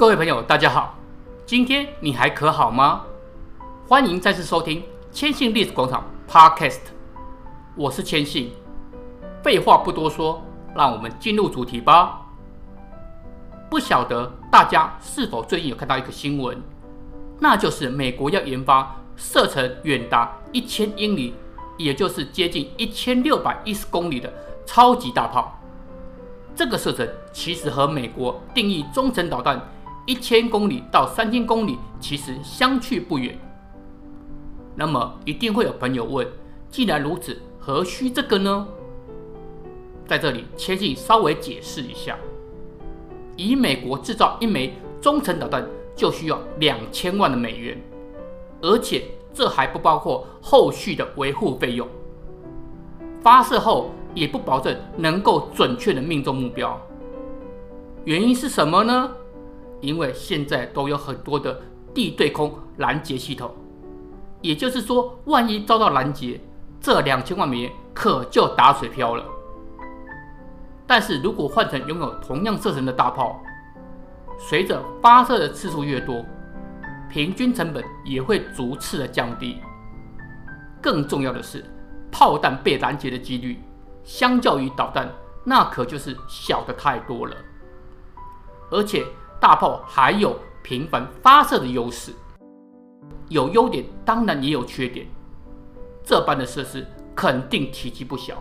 各位朋友，大家好，今天你还可好吗？欢迎再次收听千信历史广场 Podcast，我是千信。废话不多说，让我们进入主题吧。不晓得大家是否最近有看到一个新闻，那就是美国要研发射程远达一千英里，也就是接近一千六百一十公里的超级大炮。这个射程其实和美国定义中程导弹。一千公里到三千公里其实相去不远。那么一定会有朋友问：既然如此，何须这个呢？在这里，切记稍微解释一下：以美国制造一枚中程导弹就需要两千万的美元，而且这还不包括后续的维护费用。发射后也不保证能够准确的命中目标。原因是什么呢？因为现在都有很多的地对空拦截系统，也就是说，万一遭到拦截，这两千万美元可就打水漂了。但是如果换成拥有同样射程的大炮，随着发射的次数越多，平均成本也会逐次的降低。更重要的是，炮弹被拦截的几率，相较于导弹，那可就是小的太多了，而且。大炮还有频繁发射的优势，有优点当然也有缺点。这般的设施肯定体积不小，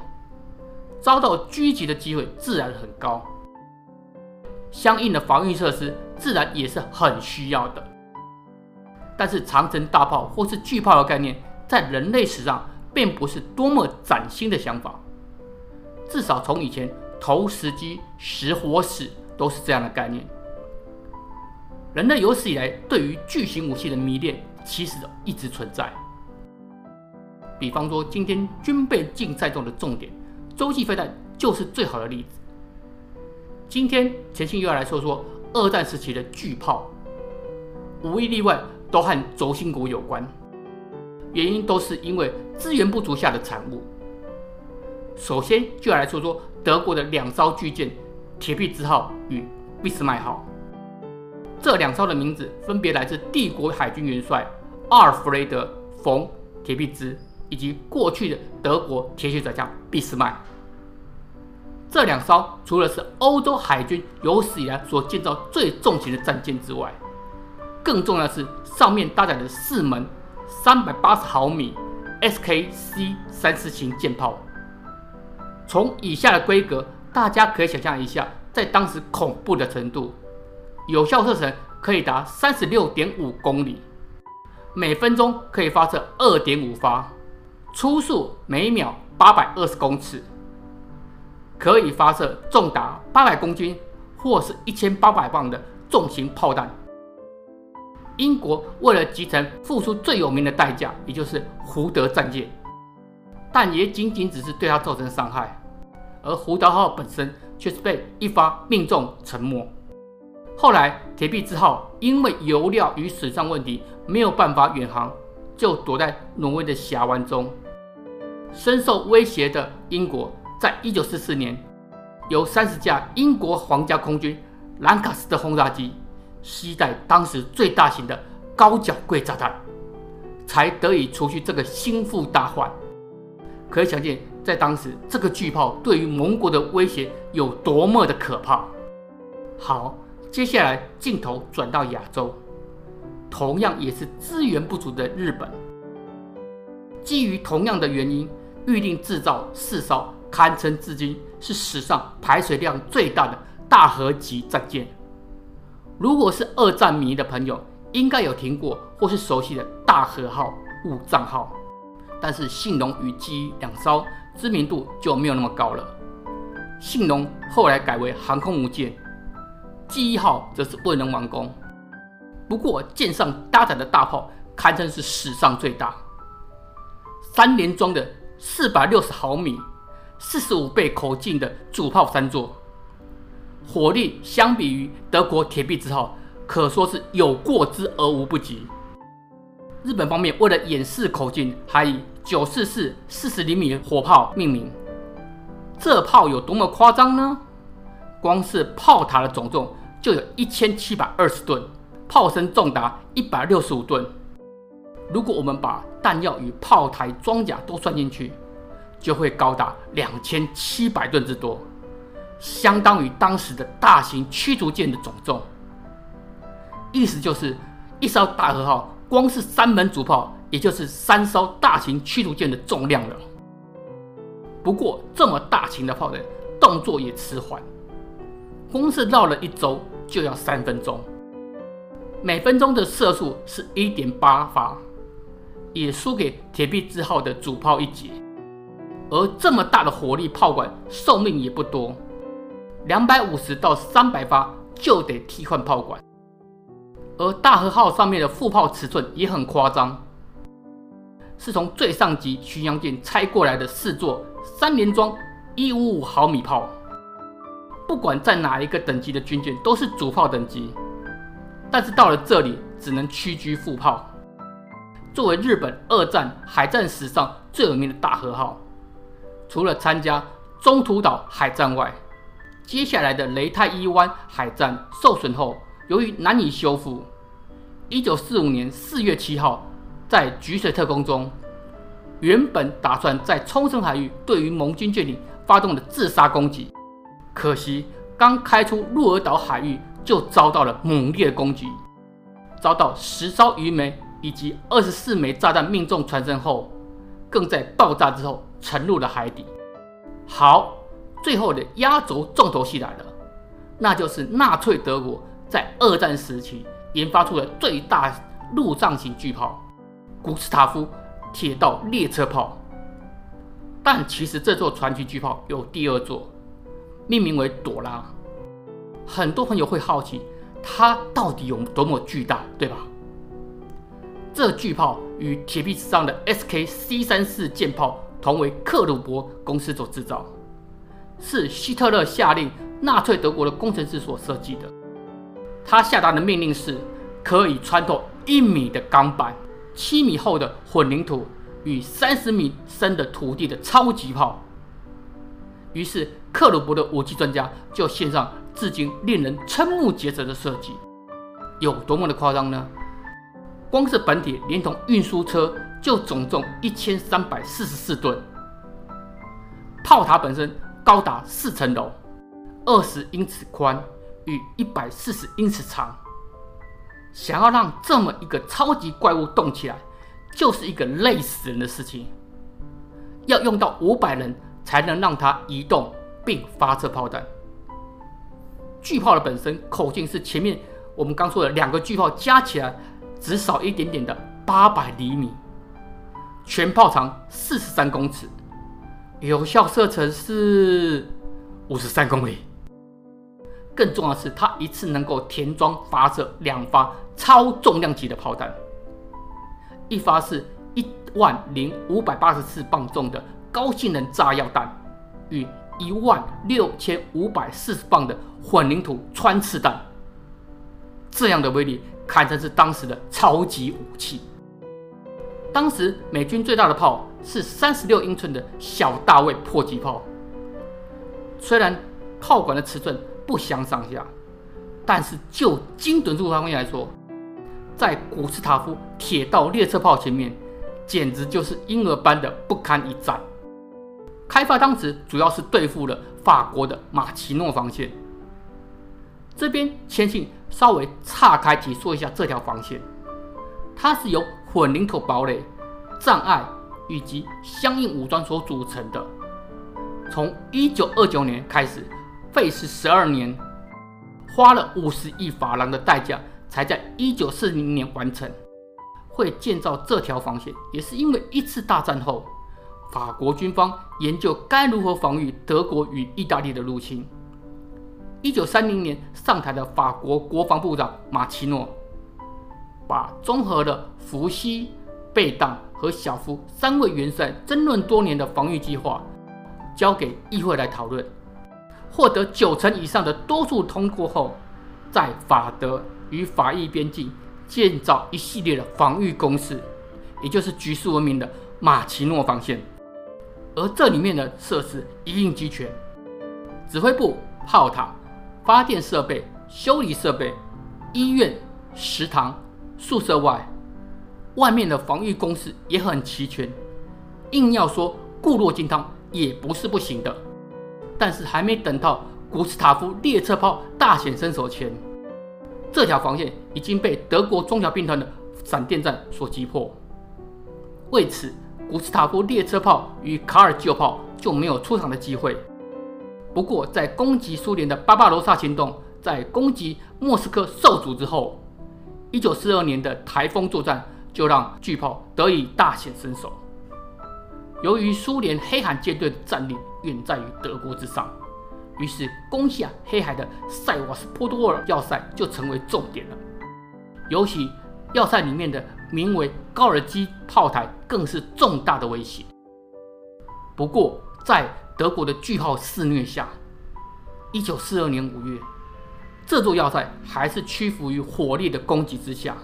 遭到狙击的机会自然很高。相应的防御设施自然也是很需要的。但是长城大炮或是巨炮的概念，在人类史上并不是多么崭新的想法，至少从以前投石机、石火史都是这样的概念。人类有史以来对于巨型武器的迷恋，其实一直存在。比方说，今天军备竞赛中的重点，洲际飞弹就是最好的例子。今天前信又要来说说二战时期的巨炮，无一例外都和轴心国有关，原因都是因为资源不足下的产物。首先就要来说说德国的两艘巨舰“铁皮之号”与“俾斯麦号”。这两艘的名字分别来自帝国海军元帅阿尔弗雷德·冯·铁皮兹以及过去的德国铁血宰相俾斯麦。这两艘除了是欧洲海军有史以来所建造最重型的战舰之外，更重要的是上面搭载的四门三百八十毫米 SKC 三四型舰炮。从以下的规格，大家可以想象一下，在当时恐怖的程度。有效射程可以达三十六点五公里，每分钟可以发射二点五发，初速每秒八百二十公尺，可以发射重达八百公斤或是一千八百磅的重型炮弹。英国为了集成，付出最有名的代价，也就是胡德战舰，但也仅仅只是对它造成伤害，而胡德号本身却是被一发命中沉没。后来，铁壁之号因为油料与水上问题没有办法远航，就躲在挪威的峡湾中。深受威胁的英国，在一九四四年，由三十架英国皇家空军兰卡斯特轰炸机携带当时最大型的高脚柜炸弹，才得以除去这个心腹大患。可以想见，在当时这个巨炮对于盟国的威胁有多么的可怕。好。接下来镜头转到亚洲，同样也是资源不足的日本。基于同样的原因，预定制造四艘，堪称至今是史上排水量最大的大和级战舰。如果是二战迷的朋友，应该有听过或是熟悉的大和号、雾藏号，但是信浓与纪伊两艘知名度就没有那么高了。信浓后来改为航空母舰。记忆号则是未能完工，不过舰上搭载的大炮堪称是史上最大，三连装的四百六十毫米、四十五倍口径的主炮三座，火力相比于德国铁壁之号可说是有过之而无不及。日本方面为了掩饰口径，还以九四四四十厘米火炮命名。这炮有多么夸张呢？光是炮塔的总重就有一千七百二十吨，炮身重达一百六十五吨。如果我们把弹药与炮台装甲都算进去，就会高达两千七百吨之多，相当于当时的大型驱逐舰的总重。意思就是，一艘大和号光是三门主炮，也就是三艘大型驱逐舰的重量了。不过，这么大型的炮弹，动作也迟缓，光是绕了一周就要三分钟，每分钟的射速是一点八发。也输给铁壁之号的主炮一截，而这么大的火力炮管寿命也不多，两百五十到三百发就得替换炮管。而大和号上面的副炮尺寸也很夸张，是从最上级巡洋舰拆过来的四座三连装一五五毫米炮，不管在哪一个等级的军舰都是主炮等级，但是到了这里只能屈居副炮。作为日本二战海战史上最有名的大和号，除了参加中途岛海战外，接下来的雷太一湾海战受损后，由于难以修复，一九四五年四月七号，在菊水特攻中，原本打算在冲绳海域对于盟军舰艇发动的自杀攻击，可惜刚开出鹿儿岛海域就遭到了猛烈攻击，遭到十艘鱼雷。以及二十四枚炸弹命中船身后，更在爆炸之后沉入了海底。好，最后的压轴重头戏来了，那就是纳粹德国在二战时期研发出的最大陆上型巨炮——古斯塔夫铁道列车炮。但其实这座传奇巨炮有第二座，命名为朵拉。很多朋友会好奇，它到底有多么巨大，对吧？这巨炮与铁壁之上的 SK C 三四舰炮同为克虏伯公司所制造，是希特勒下令纳粹德国的工程师所设计的。他下达的命令是：可以穿透一米的钢板、七米厚的混凝土与三十米深的土地的超级炮。于是，克禄伯的武器专家就献上至今令人瞠目结舌的设计，有多么的夸张呢？光是本体连同运输车就总重一千三百四十四吨，炮塔本身高达四层楼，二十英尺宽与一百四十英尺长。想要让这么一个超级怪物动起来，就是一个累死人的事情。要用到五百人才能让它移动并发射炮弹。巨炮的本身口径是前面我们刚说的两个巨炮加起来。只少一点点的八百厘米，全炮长四十三公尺，有效射程是五十三公里。更重要的是，它一次能够填装发射两发超重量级的炮弹，一发是一万零五百八十四磅重的高性能炸药弹，与一万六千五百四十磅的混凝土穿刺弹，这样的威力。堪称是当时的超级武器。当时美军最大的炮是三十六英寸的小大卫迫击炮，虽然炮管的尺寸不相上下，但是就精准度方面来说，在古斯塔夫铁道列车炮前面，简直就是婴儿般的不堪一战。开发当时主要是对付了法国的马奇诺防线。这边千信稍微岔开解说一下这条防线，它是由混凝土堡垒、障碍以及相应武装所组成的。从一九二九年开始，费时十二年，花了五十亿法郎的代价，才在一九四零年完成。会建造这条防线，也是因为一次大战后，法国军方研究该如何防御德国与意大利的入侵。一九三零年上台的法国国防部长马奇诺，把综合了伏西、贝当和小夫三位元帅争论多年的防御计划，交给议会来讨论，获得九成以上的多数通过后，在法德与法意边境建造一系列的防御工事，也就是举世闻名的马奇诺防线。而这里面的设施一应俱全，指挥部、炮塔。发电设备、修理设备、医院、食堂、宿舍外，外面的防御工事也很齐全。硬要说固若金汤也不是不行的。但是还没等到古斯塔夫列车炮大显身手前，这条防线已经被德国中小兵团的闪电战所击破。为此，古斯塔夫列车炮与卡尔基欧炮就没有出场的机会。不过，在攻击苏联的巴巴罗萨行动，在攻击莫斯科受阻之后，一九四二年的台风作战就让巨炮得以大显身手。由于苏联黑海舰队的战力远在于德国之上，于是攻下黑海的塞瓦斯波多尔要塞就成为重点了。尤其要塞里面的名为高尔基炮台更是重大的威胁。不过，在德国的巨炮肆虐下，一九四二年五月，这座要塞还是屈服于火力的攻击之下，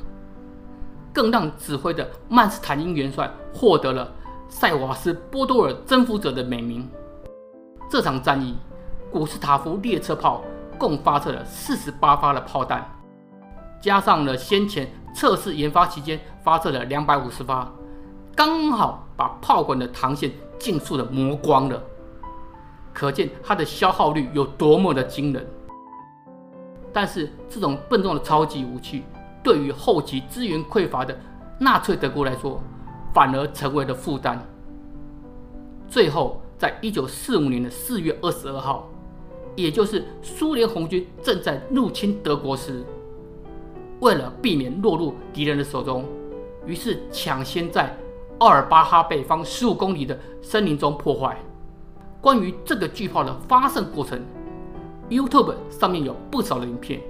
更让指挥的曼斯坦因元帅获得了塞瓦斯波多尔征服者的美名。这场战役，古斯塔夫列车炮共发射了四十八发的炮弹，加上了先前测试研发期间发射了两百五十发，刚好把炮管的膛线尽数的磨光了。可见它的消耗率有多么的惊人。但是这种笨重的超级武器，对于后期资源匮乏的纳粹德国来说，反而成为了负担。最后，在一九四五年的四月二十二号，也就是苏联红军正在入侵德国时，为了避免落入敌人的手中，于是抢先在奥尔巴哈北方十五公里的森林中破坏。关于这个巨炮的发射过程，YouTube 上面有不少的影片，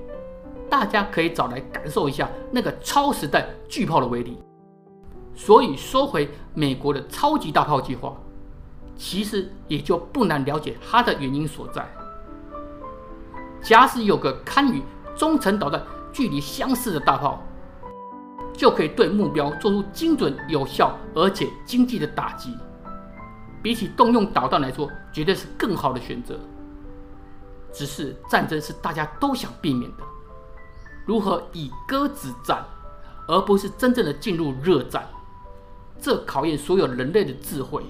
大家可以找来感受一下那个超时代巨炮的威力。所以说回美国的超级大炮计划，其实也就不难了解它的原因所在。假使有个堪与中程导弹距离相似的大炮，就可以对目标做出精准、有效而且经济的打击。比起动用导弹来说，绝对是更好的选择。只是战争是大家都想避免的，如何以鸽子战，而不是真正的进入热战？这考验所有人类的智慧，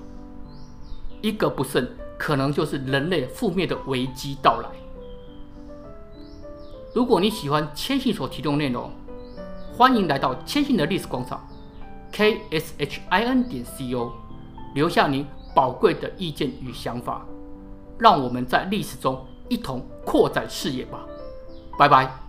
一个不慎，可能就是人类覆灭的危机到来。如果你喜欢千信所提供内容，欢迎来到千信的历史广场，k s h i n 点 c o，留下您宝贵的意见与想法，让我们在历史中一同扩展视野吧。拜拜。